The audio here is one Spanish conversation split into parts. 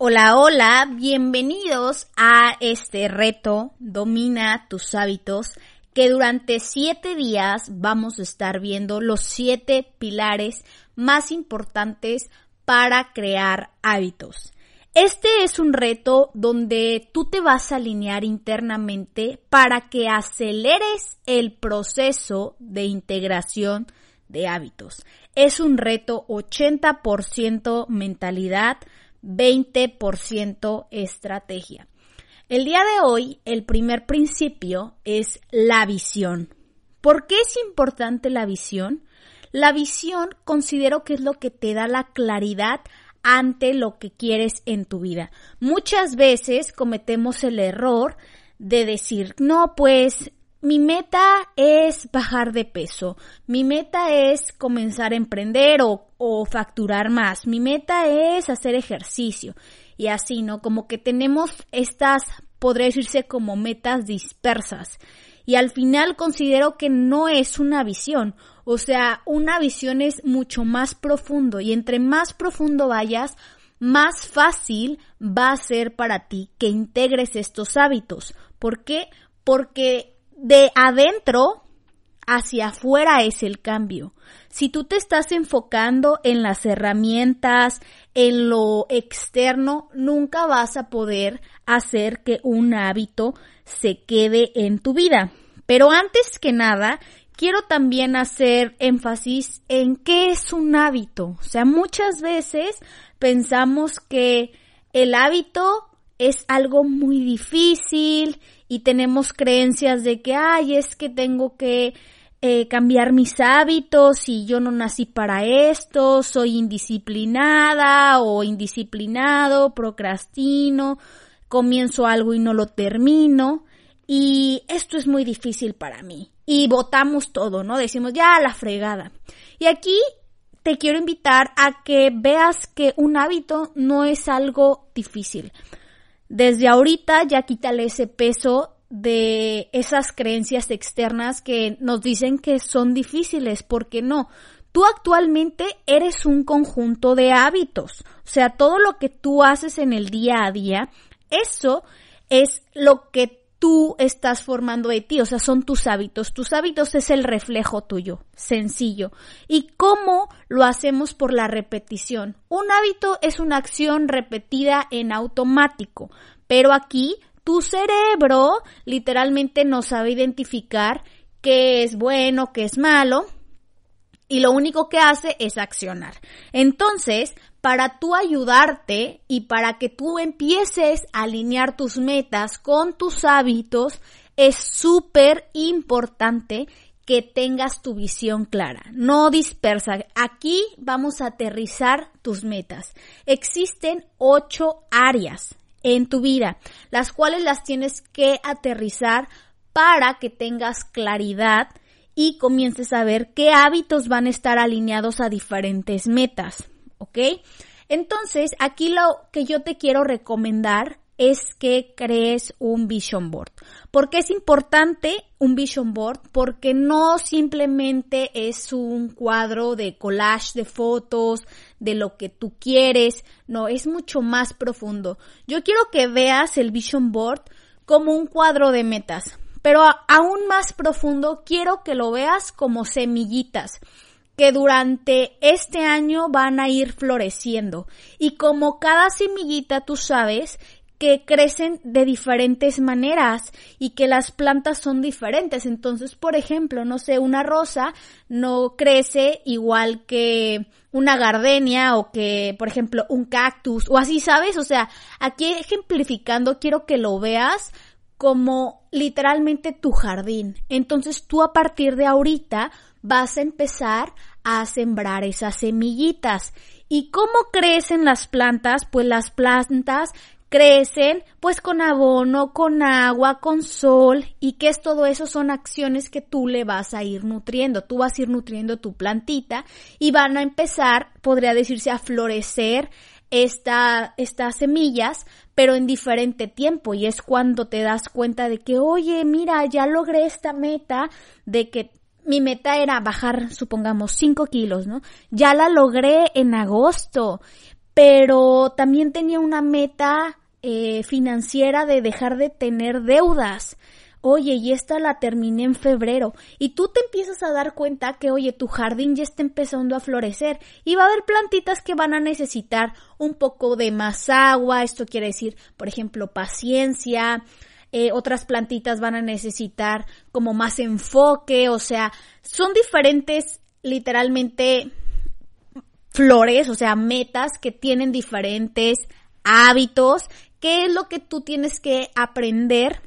Hola, hola, bienvenidos a este reto Domina tus hábitos que durante siete días vamos a estar viendo los siete pilares más importantes para crear hábitos. Este es un reto donde tú te vas a alinear internamente para que aceleres el proceso de integración de hábitos. Es un reto 80% mentalidad, 20% estrategia. El día de hoy, el primer principio es la visión. ¿Por qué es importante la visión? La visión considero que es lo que te da la claridad ante lo que quieres en tu vida. Muchas veces cometemos el error de decir, no, pues mi meta es bajar de peso, mi meta es comenzar a emprender o, facturar más, mi meta es hacer ejercicio y así, ¿no? Como que tenemos estas, podría decirse como metas dispersas y al final considero que no es una visión, o sea, una visión es mucho más profundo y entre más profundo vayas, más fácil va a ser para ti que integres estos hábitos. ¿Por qué? Porque de adentro hacia afuera es el cambio. Si tú te estás enfocando en las herramientas, en lo externo, nunca vas a poder hacer que un hábito se quede en tu vida. Pero antes que nada, quiero también hacer énfasis en qué es un hábito. O sea, muchas veces pensamos que el hábito es algo muy difícil y tenemos creencias de que, ay, es que tengo que eh, cambiar mis hábitos y yo no nací para esto, soy indisciplinada o indisciplinado, procrastino, comienzo algo y no lo termino y esto es muy difícil para mí. Y votamos todo, ¿no? Decimos ya la fregada. Y aquí te quiero invitar a que veas que un hábito no es algo difícil. Desde ahorita ya quítale ese peso de esas creencias externas que nos dicen que son difíciles, porque no. Tú actualmente eres un conjunto de hábitos, o sea, todo lo que tú haces en el día a día, eso es lo que tú estás formando de ti, o sea, son tus hábitos. Tus hábitos es el reflejo tuyo, sencillo. ¿Y cómo lo hacemos por la repetición? Un hábito es una acción repetida en automático, pero aquí tu cerebro literalmente no sabe identificar qué es bueno, qué es malo, y lo único que hace es accionar. Entonces, para tú ayudarte y para que tú empieces a alinear tus metas con tus hábitos, es súper importante que tengas tu visión clara, no dispersa. Aquí vamos a aterrizar tus metas. Existen ocho áreas en tu vida, las cuales las tienes que aterrizar para que tengas claridad y comiences a ver qué hábitos van a estar alineados a diferentes metas, ¿ok? Entonces, aquí lo que yo te quiero recomendar es que crees un vision board. ¿Por qué es importante un vision board? Porque no simplemente es un cuadro de collage de fotos, de lo que tú quieres, no, es mucho más profundo. Yo quiero que veas el vision board como un cuadro de metas. Pero aún más profundo, quiero que lo veas como semillitas que durante este año van a ir floreciendo. Y como cada semillita tú sabes que crecen de diferentes maneras y que las plantas son diferentes. Entonces, por ejemplo, no sé, una rosa no crece igual que una gardenia o que, por ejemplo, un cactus o así, ¿sabes? O sea, aquí ejemplificando, quiero que lo veas como literalmente tu jardín. Entonces tú a partir de ahorita vas a empezar a sembrar esas semillitas ¿Y cómo crecen las plantas? Pues las plantas crecen pues con abono, con agua, con sol y que es todo eso son acciones que tú le vas a ir nutriendo. Tú vas a ir nutriendo tu plantita y van a empezar, podría decirse, a florecer esta, estas semillas, pero en diferente tiempo y es cuando te das cuenta de que, oye, mira, ya logré esta meta de que mi meta era bajar, supongamos, 5 kilos, ¿no? Ya la logré en agosto, pero también tenía una meta eh, financiera de dejar de tener deudas. Oye, y esta la terminé en febrero. Y tú te empiezas a dar cuenta que, oye, tu jardín ya está empezando a florecer. Y va a haber plantitas que van a necesitar un poco de más agua. Esto quiere decir, por ejemplo, paciencia. Eh, otras plantitas van a necesitar como más enfoque. O sea, son diferentes, literalmente, flores, o sea, metas que tienen diferentes hábitos. ¿Qué es lo que tú tienes que aprender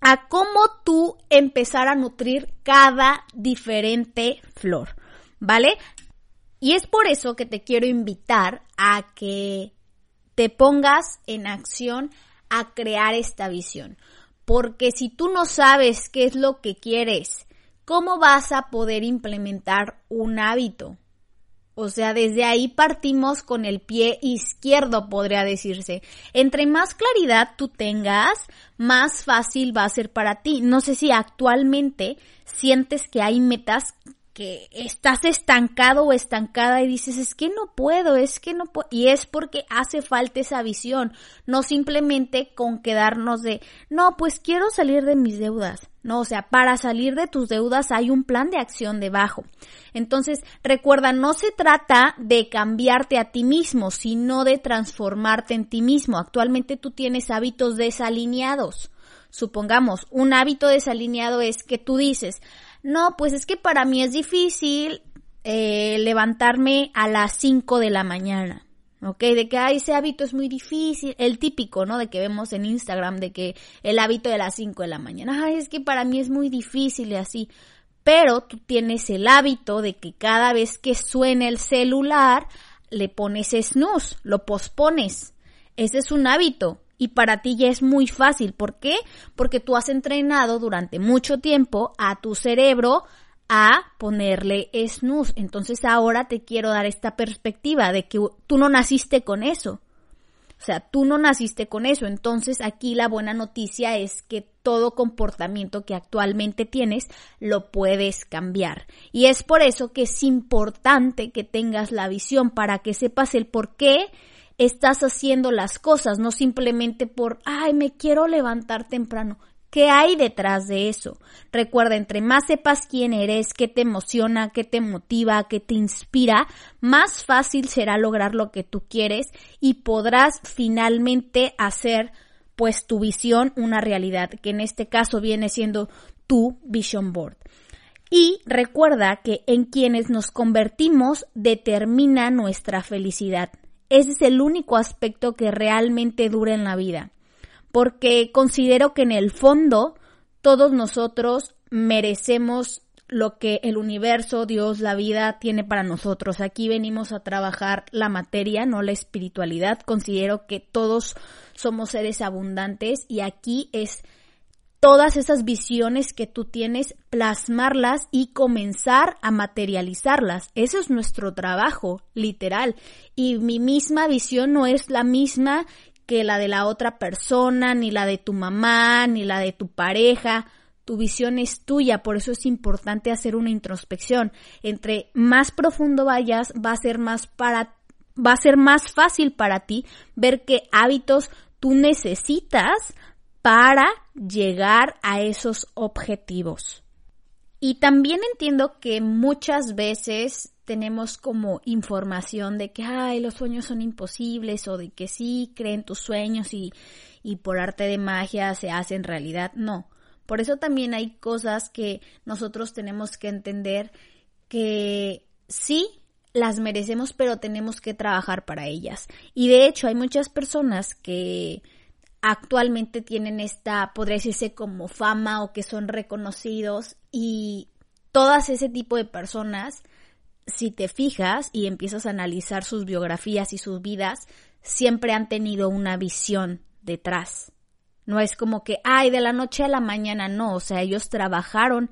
a cómo tú empezar a nutrir cada diferente flor, ¿vale? Y es por eso que te quiero invitar a que te pongas en acción a crear esta visión. Porque si tú no sabes qué es lo que quieres, ¿cómo vas a poder implementar un hábito? O sea, desde ahí partimos con el pie izquierdo, podría decirse. Entre más claridad tú tengas, más fácil va a ser para ti. No sé si actualmente sientes que hay metas que estás estancado o estancada y dices, es que no puedo, es que no puedo. Y es porque hace falta esa visión, no simplemente con quedarnos de, no, pues quiero salir de mis deudas. No, o sea, para salir de tus deudas hay un plan de acción debajo. Entonces, recuerda, no se trata de cambiarte a ti mismo, sino de transformarte en ti mismo. Actualmente tú tienes hábitos desalineados. Supongamos, un hábito desalineado es que tú dices, no, pues es que para mí es difícil eh, levantarme a las 5 de la mañana. ¿ok? De que ay, ese hábito es muy difícil, el típico, ¿no? De que vemos en Instagram, de que el hábito de las 5 de la mañana, ay, es que para mí es muy difícil y así. Pero tú tienes el hábito de que cada vez que suena el celular, le pones snooze, lo pospones. Ese es un hábito y para ti ya es muy fácil. ¿Por qué? Porque tú has entrenado durante mucho tiempo a tu cerebro a ponerle snus. Entonces ahora te quiero dar esta perspectiva de que tú no naciste con eso. O sea, tú no naciste con eso. Entonces aquí la buena noticia es que todo comportamiento que actualmente tienes lo puedes cambiar. Y es por eso que es importante que tengas la visión para que sepas el por qué estás haciendo las cosas, no simplemente por, ay, me quiero levantar temprano. ¿Qué hay detrás de eso? Recuerda, entre más sepas quién eres, qué te emociona, qué te motiva, qué te inspira, más fácil será lograr lo que tú quieres y podrás finalmente hacer pues tu visión una realidad, que en este caso viene siendo tu vision board. Y recuerda que en quienes nos convertimos determina nuestra felicidad. Ese es el único aspecto que realmente dura en la vida porque considero que en el fondo todos nosotros merecemos lo que el universo, Dios, la vida tiene para nosotros. Aquí venimos a trabajar la materia, no la espiritualidad. Considero que todos somos seres abundantes y aquí es todas esas visiones que tú tienes, plasmarlas y comenzar a materializarlas. Eso es nuestro trabajo, literal. Y mi misma visión no es la misma que la de la otra persona, ni la de tu mamá, ni la de tu pareja. Tu visión es tuya, por eso es importante hacer una introspección. Entre más profundo vayas, va a ser más para va a ser más fácil para ti ver qué hábitos tú necesitas para llegar a esos objetivos. Y también entiendo que muchas veces tenemos como información de que, ay, los sueños son imposibles o de que sí creen tus sueños y, y por arte de magia se hacen realidad. No. Por eso también hay cosas que nosotros tenemos que entender que sí las merecemos, pero tenemos que trabajar para ellas. Y de hecho hay muchas personas que actualmente tienen esta, podría decirse como fama o que son reconocidos y todas ese tipo de personas si te fijas y empiezas a analizar sus biografías y sus vidas, siempre han tenido una visión detrás. No es como que, ay, de la noche a la mañana, no, o sea, ellos trabajaron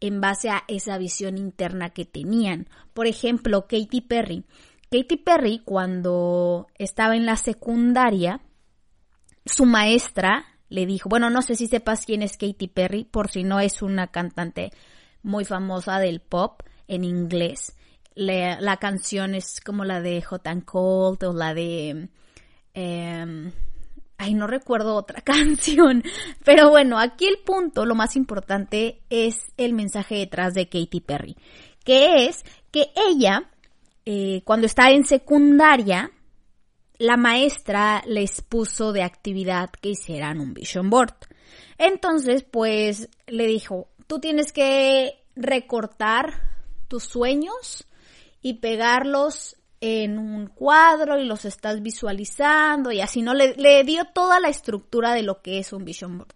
en base a esa visión interna que tenían. Por ejemplo, Katy Perry. Katy Perry, cuando estaba en la secundaria, su maestra le dijo, bueno, no sé si sepas quién es Katy Perry, por si no es una cantante muy famosa del pop en inglés. la canción es como la de Hot and Cold o la de... Em, ay, no recuerdo otra canción. Pero bueno, aquí el punto, lo más importante, es el mensaje detrás de Katy Perry. Que es que ella, eh, cuando está en secundaria, la maestra les puso de actividad que hicieran un vision board. Entonces, pues le dijo, tú tienes que recortar tus sueños y pegarlos en un cuadro y los estás visualizando y así, ¿no? Le, dio toda la estructura de lo que es un vision board.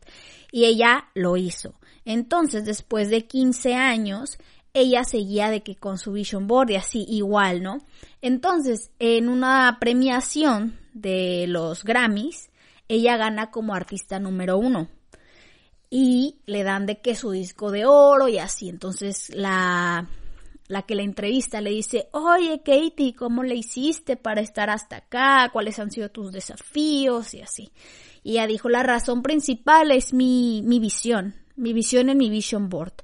Y ella lo hizo. Entonces, después de 15 años, ella seguía de que con su vision board y así igual, ¿no? Entonces, en una premiación de los Grammys, ella gana como artista número uno. Y le dan de que su disco de oro y así. Entonces la, la que la entrevista le dice, oye Katie, ¿cómo le hiciste para estar hasta acá? ¿Cuáles han sido tus desafíos? Y así. Y ella dijo, la razón principal es mi, mi visión, mi visión en mi vision board.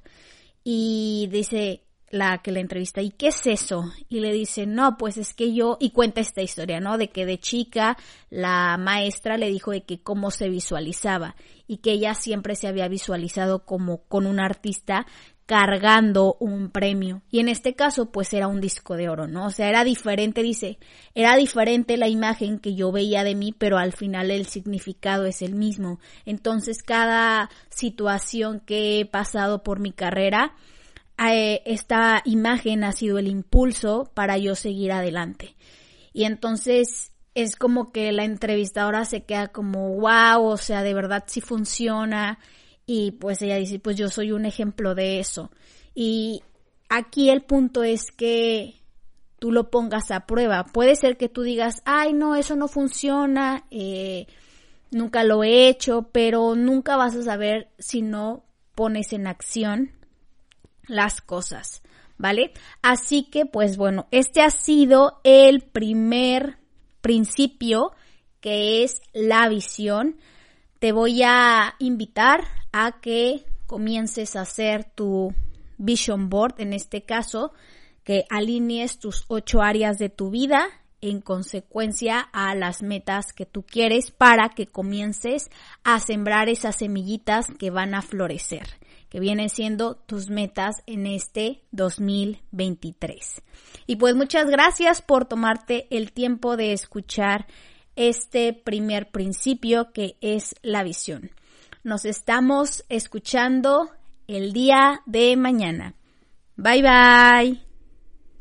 Y dice la que la entrevista, ¿y qué es eso? Y le dice, no, pues es que yo, y cuenta esta historia, ¿no? De que de chica la maestra le dijo de que cómo se visualizaba y que ella siempre se había visualizado como con un artista cargando un premio. Y en este caso, pues era un disco de oro, ¿no? O sea, era diferente, dice, era diferente la imagen que yo veía de mí, pero al final el significado es el mismo. Entonces, cada situación que he pasado por mi carrera, eh, esta imagen ha sido el impulso para yo seguir adelante. Y entonces es como que la entrevistadora se queda como, wow, o sea, de verdad sí funciona y pues ella dice, pues yo soy un ejemplo de eso. Y aquí el punto es que tú lo pongas a prueba. Puede ser que tú digas, ay, no, eso no funciona, eh, nunca lo he hecho, pero nunca vas a saber si no pones en acción las cosas, ¿vale? Así que, pues bueno, este ha sido el primer principio que es la visión. Te voy a invitar a que comiences a hacer tu vision board, en este caso, que alinees tus ocho áreas de tu vida en consecuencia a las metas que tú quieres para que comiences a sembrar esas semillitas que van a florecer, que vienen siendo tus metas en este 2023. Y pues muchas gracias por tomarte el tiempo de escuchar este primer principio que es la visión. Nos estamos escuchando el día de mañana. Bye bye.